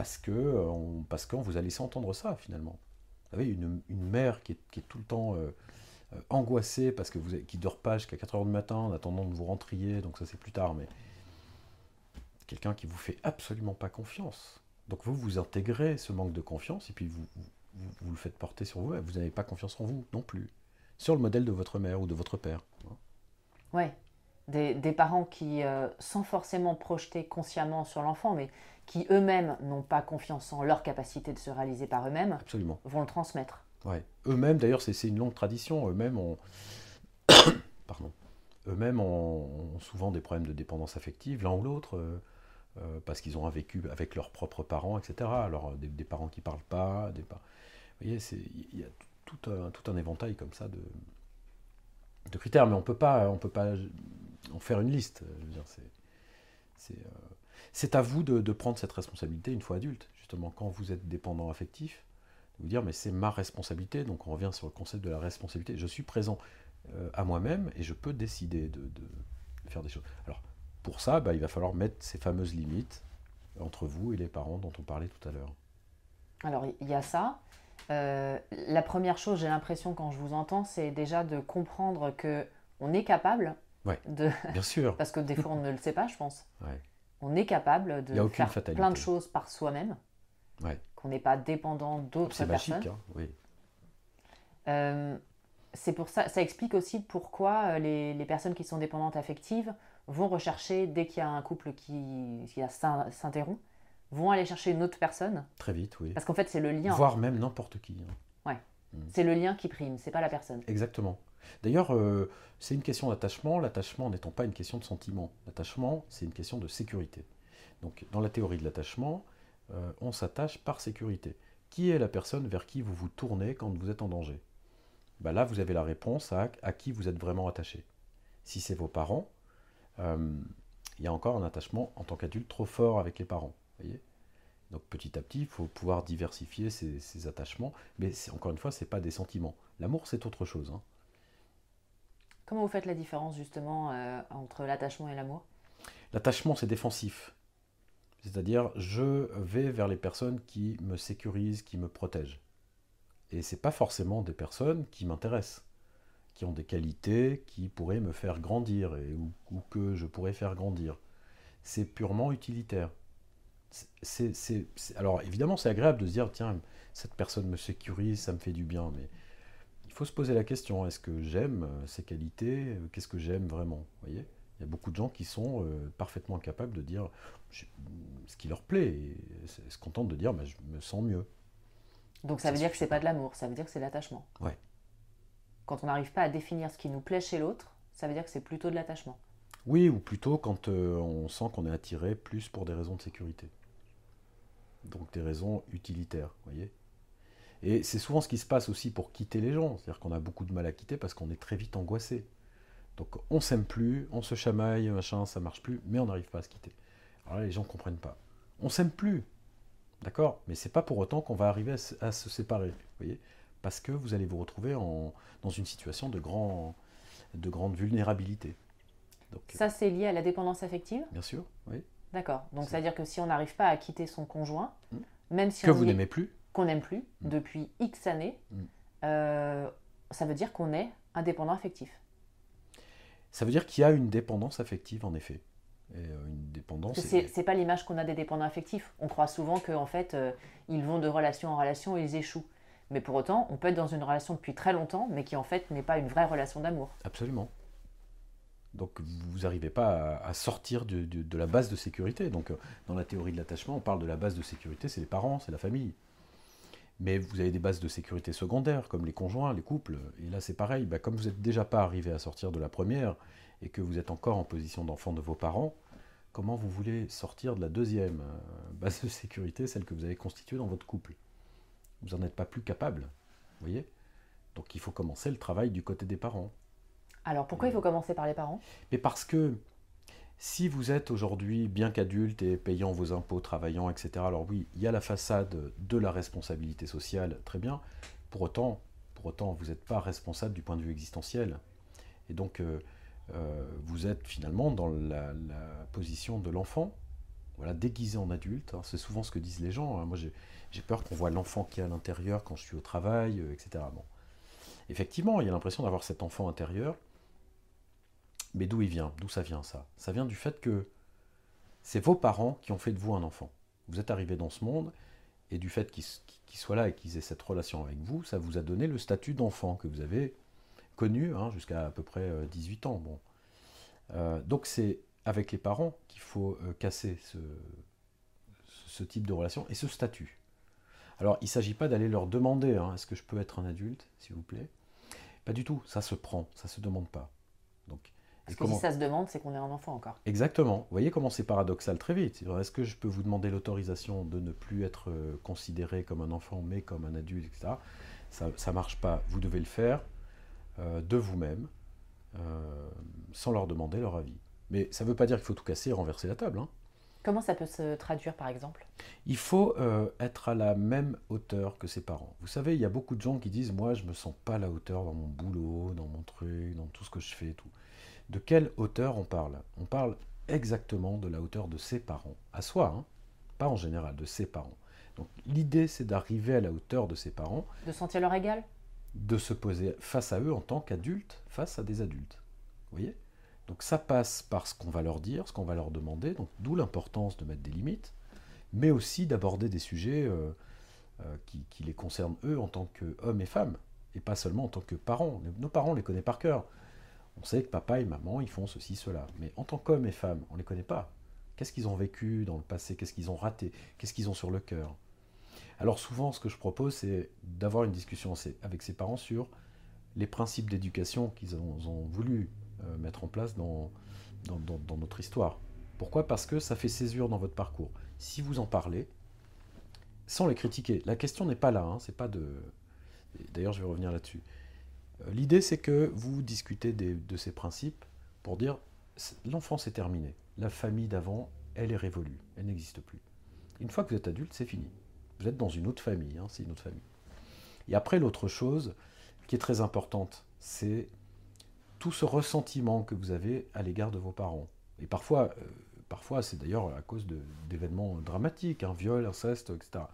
Parce que euh, parce qu'on vous a laissé entendre ça finalement. Vous savez, une, mère qui est, tout le temps euh, euh, angoissée parce que vous qui dort pas jusqu'à 4h du matin en attendant de vous rentrier, donc ça c'est plus tard, mais quelqu'un qui vous fait absolument pas confiance. Donc vous vous intégrez ce manque de confiance et puis vous, vous, le faites porter sur vous. et Vous n'avez pas confiance en vous non plus, sur le modèle de votre mère ou de votre père. Ouais. Des, des parents qui, euh, sans forcément projeter consciemment sur l'enfant, mais qui eux-mêmes n'ont pas confiance en leur capacité de se réaliser par eux-mêmes, vont le transmettre. Ouais. Eux-mêmes, d'ailleurs, c'est c'est une longue tradition. Eux-mêmes ont, pardon, eux-mêmes ont, ont souvent des problèmes de dépendance affective, l'un ou l'autre, euh, euh, parce qu'ils ont un vécu avec leurs propres parents, etc. Alors des, des parents qui parlent pas, des Vous voyez, il y a tout, tout un, tout un éventail comme ça de, de critères, mais on peut pas, on peut pas en faire une liste. C'est, euh, c'est à vous de, prendre cette responsabilité une fois adulte, justement, quand vous êtes dépendant affectif de vous dire mais c'est ma responsabilité, donc on revient sur le concept de la responsabilité. Je suis présent euh, à moi-même et je peux décider de, faire des choses. Alors pour ça, bah, il va falloir mettre ces fameuses limites entre vous et les parents dont on parlait tout à l'heure. Alors, il y a ça. Euh, la première chose, j'ai l'impression, quand je vous entends, c'est déjà de comprendre que on est capable Ouais. de... Bien sûr. Parce que des fois, on ne le sait pas, je pense. Ouais. On est capable de faire fatalité. plein de choses par soi-même, Ouais. qu'on n'est pas dépendant d'autres C'est personnes. magique, hein, oui. Euh, c'est pour ça, ça explique aussi pourquoi euh, les, les personnes qui sont dépendantes affectives vont rechercher, dès qu'il y a un couple qui, qui s'interrompt, vont aller chercher une autre personne. Très vite, oui. Parce qu'en fait, c'est le lien. Voire même n'importe qui. hein. C'est le lien qui prime, c'est pas la personne. Exactement. D'ailleurs, euh, c'est une question d'attachement, l'attachement n'étant pas une question de sentiment. L'attachement, c'est une question de sécurité. Donc, dans la théorie de l'attachement, euh, on s'attache par sécurité. Qui est la personne vers qui vous vous tournez quand vous êtes en danger? Bah Là, vous avez la réponse à, qui vous êtes vraiment attaché. Si c'est vos parents, euh, il y a encore un attachement en tant qu'adulte trop fort avec les parents. donc petit à petit, il faut pouvoir diversifier ces, attachements. Mais encore une fois, ce n'est pas des sentiments. L'amour, c'est autre chose. hein. Comment vous faites la différence justement euh, entre l'attachement et l'amour? L'attachement, c'est défensif. C'est-à-dire, je vais vers les personnes qui me sécurisent, qui me protègent. Et ce n'est pas forcément des personnes qui m'intéressent, qui ont des qualités qui pourraient me faire grandir et, ou, que je pourrais faire grandir. C'est purement utilitaire. Alors évidemment, c'est agréable de se dire, tiens, cette personne me sécurise, ça me fait du bien, mais il faut se poser la question, est-ce que j'aime euh, ces qualités Euh, Qu'est-ce que j'aime vraiment voyez? Il y a beaucoup de gens qui sont euh, parfaitement capables de dire je- ce qui leur plaît et se contentent de dire bah, je me sens mieux. Donc ça Ça veut dire que c'est pas de l'amour, ça veut dire que c'est l'attachement. Ouais. Quand on n'arrive pas à définir ce qui nous plaît chez l'autre, ça veut dire que c'est plutôt de l'attachement. Oui, ou plutôt quand euh, on sent qu'on est attiré plus pour des raisons de sécurité. Donc des raisons utilitaires, voyez? Et c'est souvent ce qui se passe aussi pour quitter les gens. C'est-à-dire qu'on a beaucoup de mal à quitter parce qu'on est très vite angoissé. Donc on s'aime plus, on se chamaille, machin, ça marche plus, mais on n'arrive pas à se quitter. Alors là, les gens ne comprennent pas. On s'aime plus, d'accord? Mais c'est pas pour autant qu'on va arriver à se, à se séparer, voyez? Parce que vous allez vous retrouver en- dans une situation de, grand, de grande vulnérabilité. Donc, Ça, c'est lié à la dépendance affective? Bien sûr, oui. D'accord. Donc C'est- ça veut dire que si on n'arrive pas à quitter son conjoint, Mm. même si Que on vous est- n'aimez plus, qu'on n'aime plus Mm. depuis X années, Mm. euh, ça veut dire qu'on est indépendant affectif. ça veut dire qu'il y a une dépendance affective, en effet. Et euh, une dépendance. C'est- pas l'image qu'on a des dépendants affectifs. On croit souvent qu'en fait, euh, ils vont de relation en relation et ils échouent. Mais pour autant, on peut être dans une relation depuis très longtemps, mais qui en fait n'est pas une vraie relation d'amour. Absolument. Donc vous n'arrivez pas à, sortir de la base de sécurité. Donc dans la théorie de l'attachement, on parle de la base de sécurité, c'est les parents, c'est la famille. Mais vous avez des bases de sécurité secondaires, comme les conjoints, les couples. Et là c'est pareil, bah, comme vous n'êtes déjà pas arrivé à sortir de la première, et que vous êtes encore en position d'enfant de vos parents, comment vous voulez sortir de la deuxième euh, base de sécurité, celle que vous avez constituée dans votre couple? Vous n'en êtes pas plus capable, vous voyez? Donc il faut commencer le travail du côté des parents. Alors pourquoi il faut commencer par les parents? Mais parce que si vous êtes aujourd'hui bien qu'adulte et payant vos impôts, travaillant, etc., alors oui, il y a la façade de la responsabilité sociale, très bien. Pour autant, pour autant vous n'êtes pas responsable du point de vue existentiel. Et donc, euh, euh, vous êtes finalement dans la, position de l'enfant, voilà, déguisé en adulte. Hein. C'est souvent ce que disent les gens. Hein. Moi, j'ai peur qu'on voit l'enfant qui est à l'intérieur quand je suis au travail, euh, etc. Effectivement, il y a l'impression d'avoir cet enfant intérieur. Mais d'où il vient? D'où ça vient ça? Ça vient du fait que c'est vos parents qui ont fait de vous un enfant. Vous êtes arrivé dans ce monde, et du fait qu'ils soient là et qu'ils aient cette relation avec vous, ça vous a donné le statut d'enfant que vous avez connu hein, jusqu'à à peu près 18 euh, ans. Bon. Euh, donc c'est avec les parents qu'il faut euh, casser ce, type de relation et ce statut. Alors il ne s'agit pas d'aller leur demander hein, est-ce que je peux être un adulte, s'il vous plaît? Pas du tout, ça se prend, ça se demande pas. Parce que si ça se demande, c'est qu'on est un enfant encore. Exactement. Vous voyez comment c'est paradoxal très vite. Est-ce que je peux vous demander l'autorisation de ne plus être considéré comme un enfant, mais comme un adulte, etc. Ça ne marche pas. Vous devez le faire. Euh, de vous-même, euh, sans leur demander leur avis. Mais ça ne veut pas dire qu'il faut tout casser et renverser la table. Hein. Comment ça peut se traduire par exemple? Il faut euh, être à la même hauteur que ses parents. Vous savez, il y a beaucoup de gens qui disent Moi, je ne me sens pas à la hauteur dans mon boulot, dans mon truc, dans tout ce que je fais. Tout. De quelle hauteur on parle? On parle exactement de la hauteur de ses parents, à soi, hein. pas en général, de ses parents. Donc l'idée, c'est d'arriver à la hauteur de ses parents. De sentir leur égal? De se poser face à eux en tant qu'adultes, face à des adultes. Vous voyez? Donc ça passe par ce qu'on va leur dire, ce qu'on va leur demander, donc d'où l'importance de mettre des limites, mais aussi d'aborder des sujets euh, euh, qui, les concernent eux en tant qu'hommes et femmes, et pas seulement en tant que parents. Nos parents, on les connaît par cœur. On sait que papa et maman, ils font ceci, cela. Mais en tant qu'hommes et femmes, on ne les connaît pas. Qu'est-ce qu'ils ont vécu dans le passé? Qu'est-ce qu'ils ont raté? Qu'est-ce qu'ils ont sur le cœur? Alors souvent, ce que je propose, c'est d'avoir une discussion avec ses parents sur les principes d'éducation qu'ils ont, voulu euh, mettre en place dans, notre histoire. Pourquoi? Parce que ça fait césure dans votre parcours. Si vous en parlez, sans les critiquer, la question n'est pas là, hein, c'est pas de... D'ailleurs, je vais revenir là-dessus. Euh, l'idée, c'est que vous discutez de ces principes pour dire l'enfance est terminée. La famille d'avant, elle est révolue, elle n'existe plus. Une fois que vous êtes adulte, c'est fini. Vous êtes dans une autre famille, hein, c'est une autre famille. Et après, l'autre chose qui est très importante, c'est tout ce ressentiment que vous avez à l'égard de vos parents. Et parfois, euh, parfois c'est d'ailleurs à cause d'événements dramatiques, hein, viol, inceste, etc.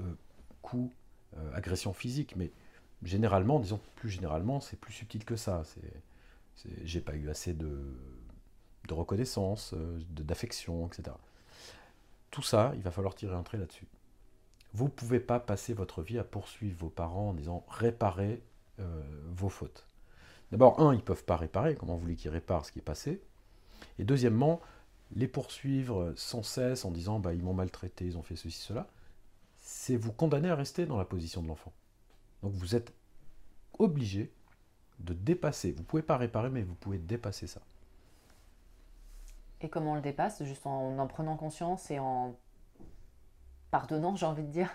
Euh, coups, euh, agression physique, mais généralement, disons plus généralement, c'est plus subtil que ça. C'est, j'ai pas eu assez de, reconnaissance, d'affection, etc. Tout ça, il va falloir tirer un trait là-dessus. Vous ne pouvez pas passer votre vie à poursuivre vos parents en disant réparer euh, vos fautes. D'abord, un, ils ne peuvent pas réparer, comment vous voulez qu'ils réparent ce qui est passé? Et deuxièmement, les poursuivre sans cesse en disant bah, ils m'ont maltraité, ils ont fait ceci, cela, c'est vous condamner à rester dans la position de l'enfant. Donc vous êtes obligé de dépasser. Vous ne pouvez pas réparer, mais vous pouvez dépasser ça. Et comment on le dépasse? Juste en en prenant conscience et en pardonnant, j'ai envie de dire?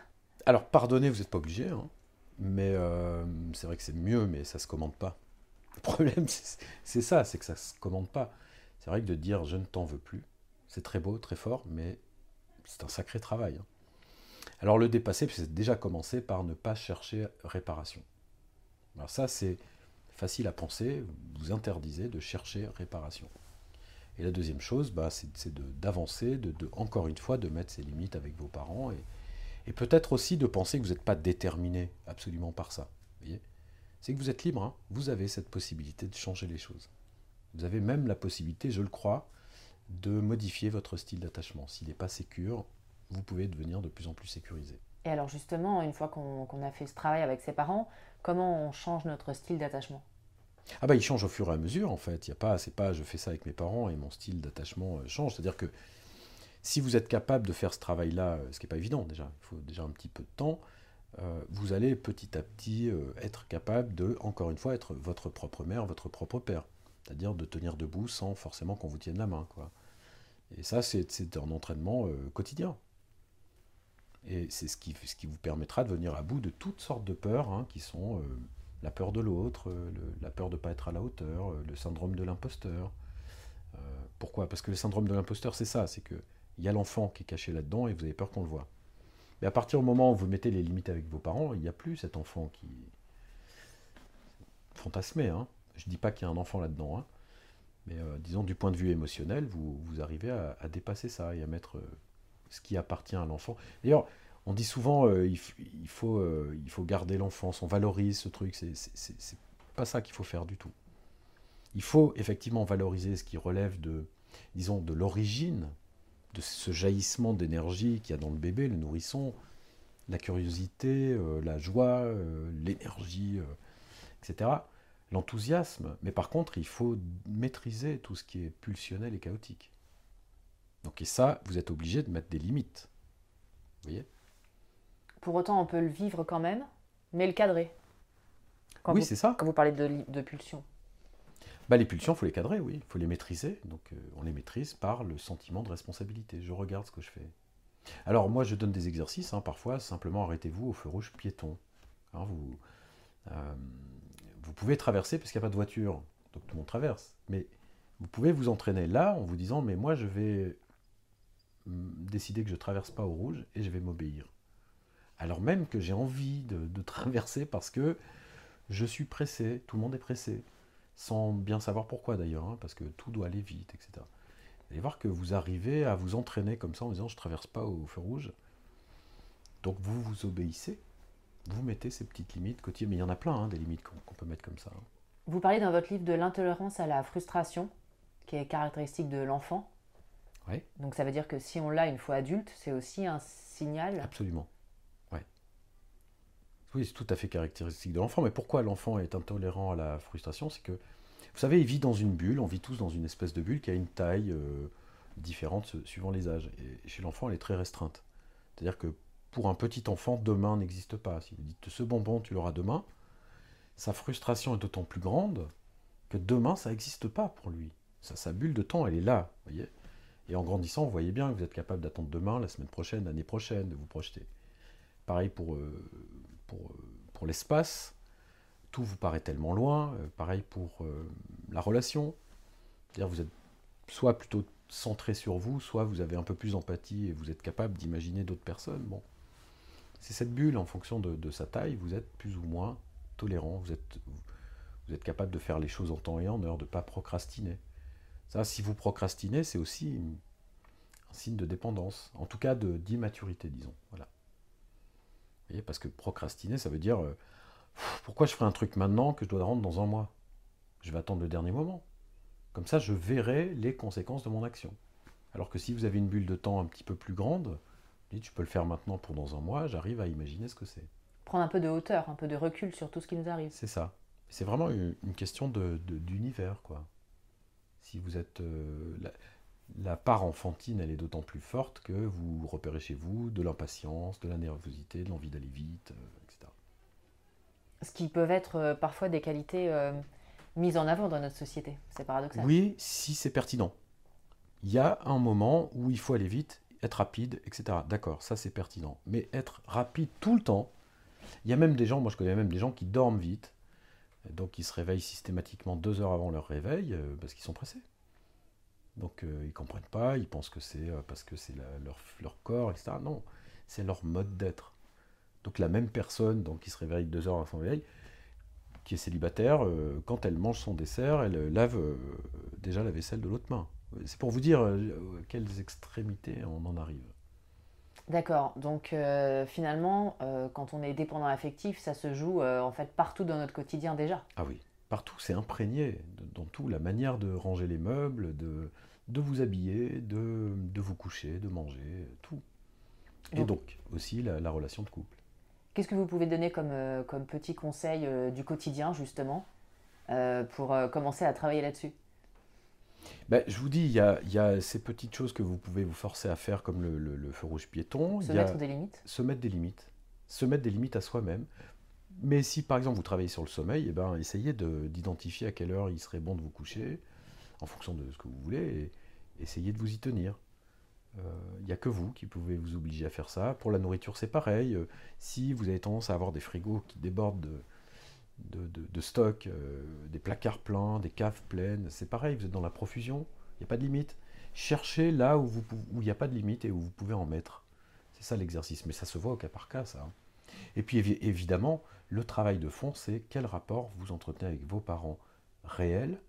Alors, pardonner, vous n'êtes pas obligé, hein. mais euh, c'est vrai que c'est mieux, mais ça ne se commande pas. Le problème, c'est ça, c'est que ça ne se commande pas. C'est vrai que de dire je ne t'en veux plus, c'est très beau, très fort, mais c'est un sacré travail. Hein. Alors, le dépasser, c'est déjà commencer par ne pas chercher réparation. Alors, ça, c'est facile à penser, vous interdisez de chercher réparation. Et la deuxième chose, bah, c'est d'avancer, de, encore une fois, de mettre ses limites avec vos parents et, peut-être aussi de penser que vous n'êtes pas déterminé absolument par ça. C'est que vous êtes libre, hein. vous avez cette possibilité de changer les choses. Vous avez même la possibilité, je le crois, de modifier votre style d'attachement. S'il n'est pas sécure, vous pouvez devenir de plus en plus sécurisé. Et alors justement, une fois qu'on a fait ce travail avec ses parents, comment on change notre style d'attachement? Ah bah il change au fur et à mesure en fait. Il y a pas, c'est pas je fais ça avec mes parents et mon style d'attachement euh, change. C'est-à-dire que si vous êtes capable de faire ce travail-là, euh, ce qui n'est pas évident déjà, il faut déjà un petit peu de temps, euh, vous allez petit à petit être capable de, encore une fois, être votre propre mère, votre propre père. C'est-à-dire de tenir debout sans forcément qu'on vous tienne la main. Quoi. Et ça, c'est un entraînement quotidien. Et c'est ce qui, vous permettra de venir à bout de toutes sortes de peurs hein, qui sont la peur de l'autre, euh, la peur de ne pas être à la hauteur, euh, le syndrome de l'imposteur. Euh, pourquoi? Parce que le syndrome de l'imposteur, c'est ça, c'est qu'il y a l'enfant qui est caché là-dedans et vous avez peur qu'on le voit. Mais à partir du moment où vous mettez les limites avec vos parents, il n'y a plus cet enfant qui... Fantasmé, hein. Je ne dis pas qu'il y a un enfant là-dedans, hein. mais disons du point de vue émotionnel, vous, arrivez à, dépasser ça et à mettre ce qui appartient à l'enfant. D'ailleurs, on dit souvent euh, il, faut, euh, faut garder l'enfance, on valorise ce truc, c'est pas ça qu'il faut faire du tout. Il faut effectivement valoriser ce qui relève de, disons, de l'origine, de ce jaillissement d'énergie qu'il y a dans le bébé, le nourrisson, la curiosité, euh, la joie, l'énergie, etc. L'enthousiasme. Mais par contre, il faut maîtriser tout ce qui est pulsionnel et chaotique. Donc, et ça, vous êtes obligé de mettre des limites. Vous voyez? Pour autant, on peut le vivre quand même, mais le cadrer. oui, c'est ça. Quand vous parlez de, de pulsions. Bah, les pulsions, il faut les cadrer, oui. Il faut les maîtriser. Donc, euh, on les maîtrise par le sentiment de responsabilité. Je regarde ce que je fais. Alors, moi, je donne des exercices. Hein, parfois, simplement arrêtez-vous au feu rouge piéton. Hein, vous, euh, vous pouvez traverser parce qu'il n'y a pas de voiture. Donc, tout le monde traverse. Mais vous pouvez vous entraîner là en vous disant Mais moi, je vais décider que je ne traverse pas au rouge et je vais m'obéir alors même que j'ai envie de, traverser parce que je suis pressé, tout le monde est pressé, sans bien savoir pourquoi d'ailleurs, hein, parce que tout doit aller vite, etc. Vous allez voir que vous arrivez à vous entraîner comme ça en disant je traverse pas au feu rouge. Donc vous vous obéissez, vous mettez ces petites limites quotidiennes, mais il y en a plein hein, des limites qu'on peut mettre comme ça. Hein. Vous parlez dans votre livre de l'intolérance à la frustration, qui est caractéristique de l'enfant. Donc ça veut dire que si on l'a une fois adulte, c'est aussi un signal. Absolument. Oui, c'est tout à fait caractéristique de l'enfant. Mais pourquoi l'enfant est intolérant à la frustration C'est que, vous savez, il vit dans une bulle, on vit tous dans une espèce de bulle qui a une taille euh, différente suivant les âges. Et chez l'enfant, elle est très restreinte. C'est-à-dire que pour un petit enfant, demain n'existe pas. Si vous dites ce bonbon, tu l'auras demain, sa frustration est d'autant plus grande que demain, ça n'existe pas pour lui. sa bulle de temps, elle est là. Voyez et en grandissant, vous voyez bien que vous êtes capable d'attendre demain, la semaine prochaine, l'année prochaine, de vous projeter. Pareil pour, euh, pour, pour l'espace, tout vous paraît tellement loin. Euh, pareil pour euh, la relation. C'est-à-dire vous êtes soit plutôt centré sur vous, soit vous avez un peu plus d'empathie et vous êtes capable d'imaginer d'autres personnes. Bon, c'est cette bulle en fonction de, sa taille, vous êtes plus ou moins tolérant, vous êtes, vous êtes capable de faire les choses en temps et en heure, de ne pas procrastiner. Ça, si vous procrastinez, c'est aussi un signe de dépendance, en tout cas d'immaturité, disons. Voilà parce que procrastiner, ça veut dire euh, pourquoi je ferai un truc maintenant que je dois rendre dans un mois? Je vais attendre le dernier moment. Comme ça, je verrai les conséquences de mon action. Alors que si vous avez une bulle de temps un petit peu plus grande, dites je peux le faire maintenant pour dans un mois, j'arrive à imaginer ce que c'est. Prendre un peu de hauteur, un peu de recul sur tout ce qui nous arrive. C'est ça. C'est vraiment une, question d'univers, de, quoi. Si vous êtes. Euh, la part enfantine, elle est d'autant plus forte que vous repérez chez vous de l'impatience, de la nervosité, de l'envie d'aller vite, euh, etc. Ce qui peuvent être euh, parfois des qualités euh, mises en avant dans notre société. C'est paradoxal. Oui, si c'est pertinent. Il y a un moment où il faut aller vite, être rapide, etc. D'accord, ça c'est pertinent. Mais être rapide tout le temps, il y a même des gens, moi je connais même des gens qui dorment vite, donc ils se réveillent systématiquement deux heures avant leur réveil parce qu'ils sont pressés. Donc euh, ils ne comprennent pas, ils pensent que c'est euh, parce que c'est leur, corps, etc. Non, c'est leur mode d'être. Donc la même personne donc, qui se réveille deux heures avant son réveil, qui est célibataire, euh, quand elle mange son dessert, elle lave déjà la vaisselle de l'autre main. C'est pour vous dire quelles extrémités on en arrive. D'accord. Donc finalement, quand on est dépendant affectif, ça se joue en fait partout dans notre quotidien déjà. Ah oui, partout, c'est imprégné dans tout, la manière de ranger les meubles, de, de vous habiller, de, de, vous coucher, de manger, tout. Et donc, aussi la, relation de couple. Qu'est-ce que vous pouvez donner comme, euh, comme petit conseil euh, du quotidien, justement, euh, pour euh, commencer à travailler là-dessus? Ben, je vous dis, il y, a, il y, a, ces petites choses que vous pouvez vous forcer à faire, comme le, le, feu rouge piéton. Se il mettre des limites Se mettre des limites. Se mettre des limites à soi-même. Mais si par exemple vous travaillez sur le sommeil, eh ben, essayez d'identifier à quelle heure il serait bon de vous coucher, en fonction de ce que vous voulez, et essayez de vous y tenir. Il euh, n'y a que vous qui pouvez vous obliger à faire ça. Pour la nourriture, c'est pareil. Euh, si vous avez tendance à avoir des frigos qui débordent de, de, stock, euh, des placards pleins, des caves pleines, c'est pareil, vous êtes dans la profusion, il n'y a pas de limite. Cherchez là où il n'y a pas de limite et où vous pouvez en mettre. C'est ça l'exercice, mais ça se voit au cas par cas, ça. Hein. Et puis évidemment, le travail de fond, c'est quel rapport vous entretenez avec vos parents réels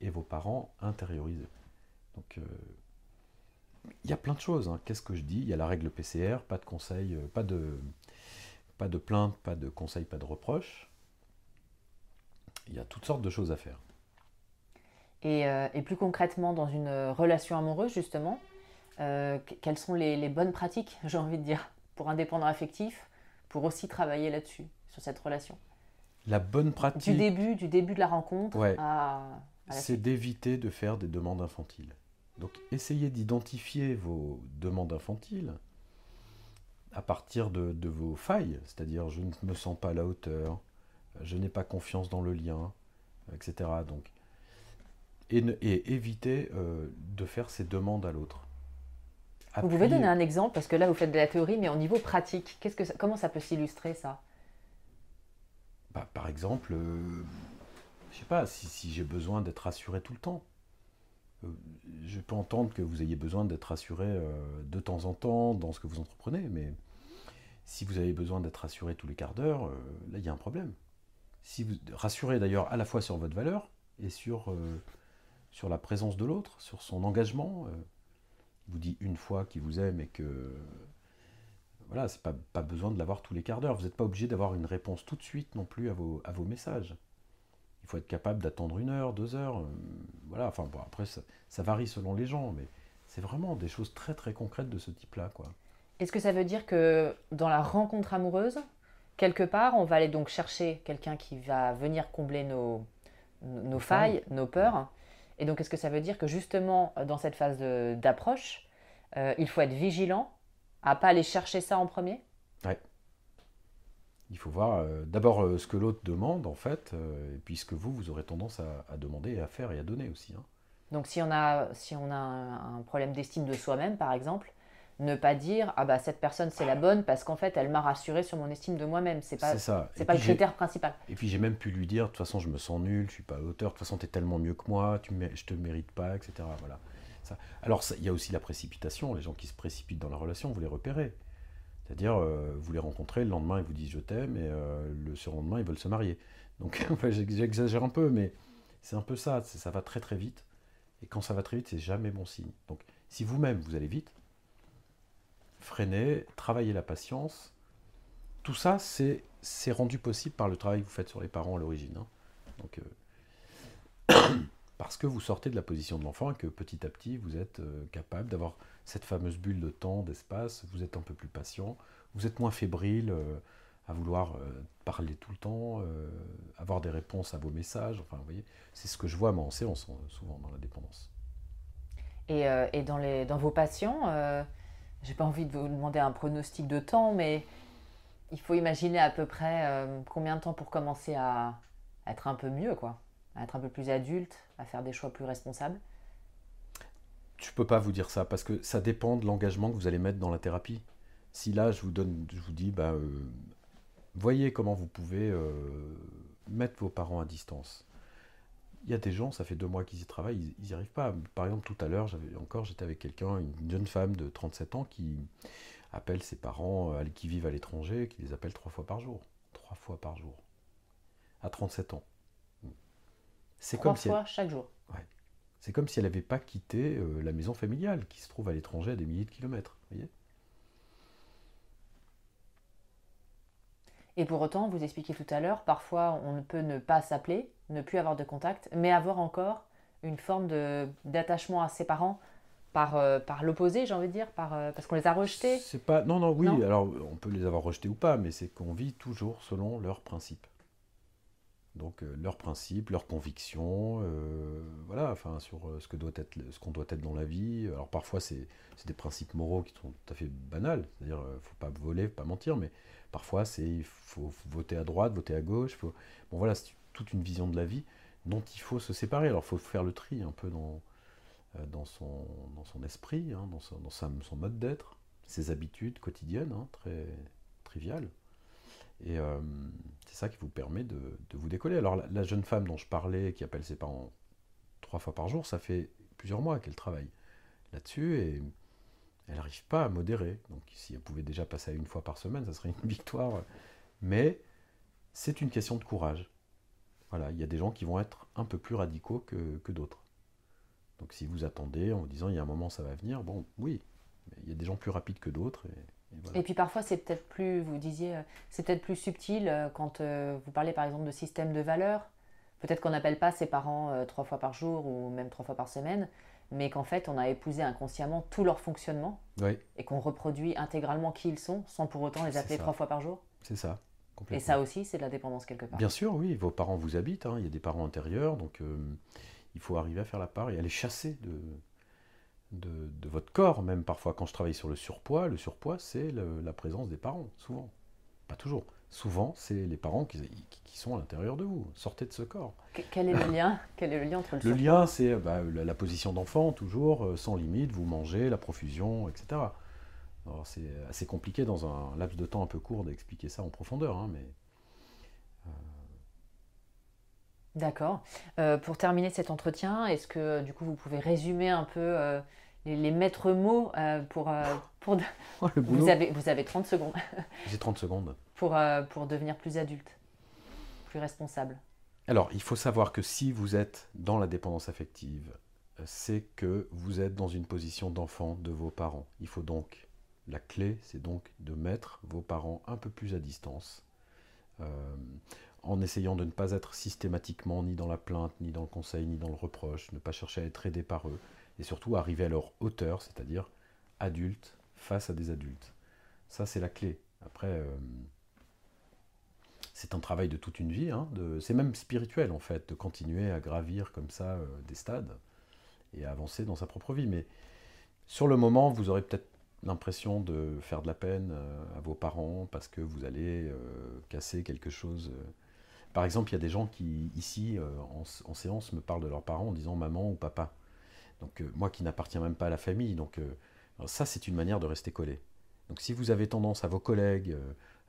et vos parents intériorisés. Donc, euh, il y a plein de choses. Hein. Qu'est-ce que je dis? Il y a la règle PCR, pas de conseils, euh, pas de, pas plainte, pas de conseils, pas de reproches. Il y a toutes sortes de choses à faire. Et, euh, plus concrètement, dans une relation amoureuse, justement, quelles sont les, les bonnes pratiques, j'ai envie de dire, pour un dépendant affectif, pour aussi travailler là-dessus sur cette relation? La bonne pratique. Du début, du début de la rencontre C'est d'éviter de faire des demandes infantiles. Donc essayez d'identifier vos demandes infantiles à partir de, vos failles, c'est-à-dire je ne me sens pas à la hauteur, je n'ai pas confiance dans le lien, etc. Donc, et, et éviter euh, de faire ces demandes à l'autre. Vous pouvez donner un exemple, parce que là vous faites de la théorie, mais au niveau pratique, qu'est-ce que comment ça peut s'illustrer ça? Bah, Par exemple, je euh, je sais pas, si, j'ai besoin d'être rassuré tout le temps. Euh, je peux entendre que vous ayez besoin d'être rassuré euh, de temps en temps dans ce que vous entreprenez, mais si vous avez besoin d'être rassuré tous les quarts d'heure, là il y a un problème. Si vous rassurez d'ailleurs à la fois sur votre valeur et sur, sur la présence de l'autre, sur son engagement vous dit une fois qu'il vous aime et que voilà, c'est pas, pas besoin de l'avoir tous les quarts d'heure. Vous n'êtes pas obligé d'avoir une réponse tout de suite non plus à vos, à vos messages. Il faut être capable d'attendre une heure, deux heures. Euh, voilà, enfin bon, après ça, ça, varie selon les gens, mais c'est vraiment des choses très très concrètes de ce type-là. quoi. Est-ce que ça veut dire que dans la rencontre amoureuse, quelque part, on va aller donc chercher quelqu'un qui va venir combler nos, nos failles, nos peurs et donc, est-ce que ça veut dire que justement, euh, dans cette phase d'approche, euh, il faut être vigilant à pas aller chercher ça en premier? Oui. Il faut voir euh, d'abord ce que l'autre demande, en fait, et puis ce que vous, vous aurez tendance à, demander, à faire et à donner aussi. Hein. Donc, si on a, si on a un problème d'estime de soi-même, par exemple, ne pas dire ah bah cette personne c'est la bonne parce qu'en fait elle m'a rassuré sur mon estime de moi-même. C'est pas c'est pas le critère principal. Et puis j'ai même pu lui dire de toute façon je me sens nul je suis pas à hauteur de toute façon tu es tellement mieux que moi tu je te mérite pas etc voilà. Ça. alors il y a aussi la précipitation les gens qui se précipitent dans la relation vous les repérez. C'est-à-dire euh, vous les rencontrez le lendemain ils vous disent je t'aime et euh, le surlendemain ils veulent se marier. Donc j'exagère un peu mais c'est un peu ça ça va très très vite. Et quand ça va très vite c'est jamais bon signe. Donc si vous-même vous allez vite freiner, travailler la patience. Tout ça, c'est rendu possible par le travail que vous faites sur les parents à l'origine. Hein. Donc, euh, parce que vous sortez de la position de l'enfant et que petit à petit, vous êtes euh, capable d'avoir cette fameuse bulle de temps, d'espace, vous êtes un peu plus patient, vous êtes moins fébrile euh, à vouloir parler tout le temps, avoir des réponses à vos messages. Enfin, vous voyez, c'est ce que je vois moi en séance souvent dans la dépendance. Et, et dans, les, dans vos patients, j'ai pas envie de vous demander un pronostic de temps, mais il faut imaginer à peu près euh, combien de temps pour commencer à être un peu mieux, quoi, à être un peu plus adulte, à faire des choix plus responsables. Je peux pas vous dire ça parce que ça dépend de l'engagement que vous allez mettre dans la thérapie. Si là je vous donne, je vous dis, bah, euh, voyez comment vous pouvez euh, mettre vos parents à distance il y a des gens, ça fait deux mois qu'ils y travaillent, ils n'y arrivent pas. Par exemple, tout à l'heure, j'avais encore, j'étais avec quelqu'un, une jeune femme de 37 ans qui appelle ses parents euh, qui vivent à l'étranger, qui les appelle trois fois par jour. Trois fois par jour. À 37 ans. C'est comme fois si chaque jour. Ouais. C'est comme si elle n'avait pas quitté euh, la maison familiale qui se trouve à l'étranger à des milliers de kilomètres. Voyez Et pour autant, vous expliquez tout à l'heure, parfois on ne peut ne pas s'appeler, ne plus avoir de contact, mais avoir encore une forme d'attachement à ses parents par, euh, par l'opposé, j'ai envie de dire, par, euh, parce qu'on les a rejetés. C'est pas, non, non, oui, alors on peut les avoir rejetés ou pas, mais c'est qu'on vit toujours selon leurs principes. Donc leurs principes, leurs convictions, voilà, enfin sur ce que doit être, ce qu'on doit être dans la vie. Alors parfois c'est des principes moraux qui sont tout à fait banals, c'est-à-dire faut pas voler, faut pas mentir, mais parfois c'est il faut, voter à droite, voter à gauche. Bon voilà, c'est toute une vision de la vie dont il faut se séparer. Alors il faut faire le tri un peu dans dans son, dans son esprit, hein, dans, son, dans son mode d'être, ses habitudes quotidiennes, hein, très triviales. Et euh, c'est ça qui vous permet de, vous décoller. Alors la, jeune femme dont je parlais, qui appelle ses parents trois fois par jour, ça fait plusieurs mois qu'elle travaille là-dessus et elle n'arrive pas à modérer. Donc si elle pouvait déjà passer à une fois par semaine, ça serait une victoire. Mais c'est une question de courage. Voilà, il y a des gens qui vont être un peu plus radicaux que, d'autres. Donc si vous attendez en vous disant il y a un moment ça va venir, bon oui, mais il y a des gens plus rapides que d'autres. Et, puis parfois c'est peut-être plus, vous disiez, euh, c'est peut-être plus subtil euh, quand euh, vous parlez par exemple de système de valeurs. Peut-être qu'on n'appelle pas ses parents trois fois par jour ou même trois fois par semaine, mais qu'en fait on a épousé inconsciemment tout leur fonctionnement et qu'on reproduit intégralement qui ils sont sans pour autant les appeler trois fois par jour. C'est ça. Et ça aussi, c'est de la dépendance quelque part. Bien sûr, oui. Vos parents vous habitent. Hein. Il y a des parents intérieurs, donc il faut arriver à faire la part et aller chasser de, de, votre corps, même parfois quand je travaille sur le surpoids, le surpoids c'est la présence des parents, souvent. Pas toujours. Souvent, c'est les parents qui, sont à l'intérieur de vous. Sortez de ce corps. Quel est le lien Quel est le lien entre le Le lien, c'est bah, la, position d'enfant, toujours, euh, sans limite, vous mangez, la profusion, etc. c'est assez compliqué dans un laps de temps un peu court d'expliquer ça en profondeur, hein, mais euh, D'accord. Euh, pour terminer cet entretien, est-ce que du coup vous pouvez résumer un peu euh, les, maîtres mots euh, pour... pour oh, vous, avez, vous avez 30 secondes. J'ai 30 secondes. Pour, pour devenir plus adulte, plus responsable. Alors, il faut savoir que si vous êtes dans la dépendance affective, c'est que vous êtes dans une position d'enfant de vos parents. Il faut donc, la clé, c'est donc de mettre vos parents un peu plus à distance en essayant de ne pas être systématiquement ni dans la plainte, ni dans le conseil, ni dans le reproche, ne pas chercher à être aidé par eux, et surtout arriver à leur hauteur, c'est-à-dire adultes face à des adultes. Ça, c'est la clé. Après, euh, c'est un travail de toute une vie, hein, c'est même spirituel en fait, de continuer à gravir comme ça euh, des stades et à avancer dans sa propre vie. Mais sur le moment, vous aurez peut-être l'impression de faire de la peine euh, à vos parents parce que vous allez casser quelque chose par exemple, il y a des gens qui, ici, euh, en, séance, me parlent de leurs parents en disant maman ou papa. Donc, euh, moi qui n'appartiens même pas à la famille, donc euh, ça, c'est une manière de rester collé. Donc, si vous avez tendance à vos collègues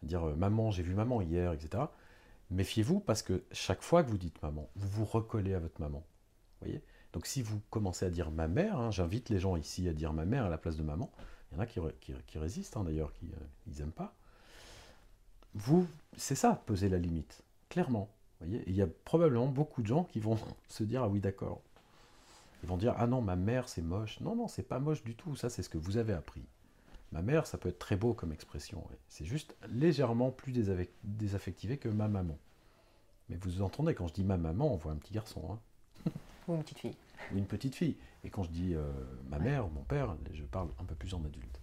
dire maman, j'ai vu maman hier, etc., méfiez-vous parce que chaque fois que vous dites maman, vous vous recollez à votre maman. voyez? Donc, si vous commencez à dire ma mère, hein, j'invite les gens ici à dire ma mère à la place de maman. Il y en a qui, résistent hein, d'ailleurs, qui n'aiment pas. Vous, c'est ça, peser la limite. Clairement. Voyez? Il y a probablement beaucoup de gens qui vont se dire Ah oui, d'accord. Ils vont dire Ah non, ma mère, c'est moche. Non, non, c'est pas moche du tout. Ça, c'est ce que vous avez appris. Ma mère, ça peut être très beau comme expression. C'est juste légèrement plus désaffectivé que ma maman. Mais vous entendez, quand je dis ma maman, on voit un petit garçon. Hein. Ou une petite fille. Ou une petite fille. Et quand je dis euh, ma mère ou mon père, je parle un peu plus en adulte.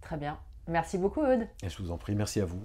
Très bien. Merci beaucoup, Aude. Et je vous en prie, merci à vous.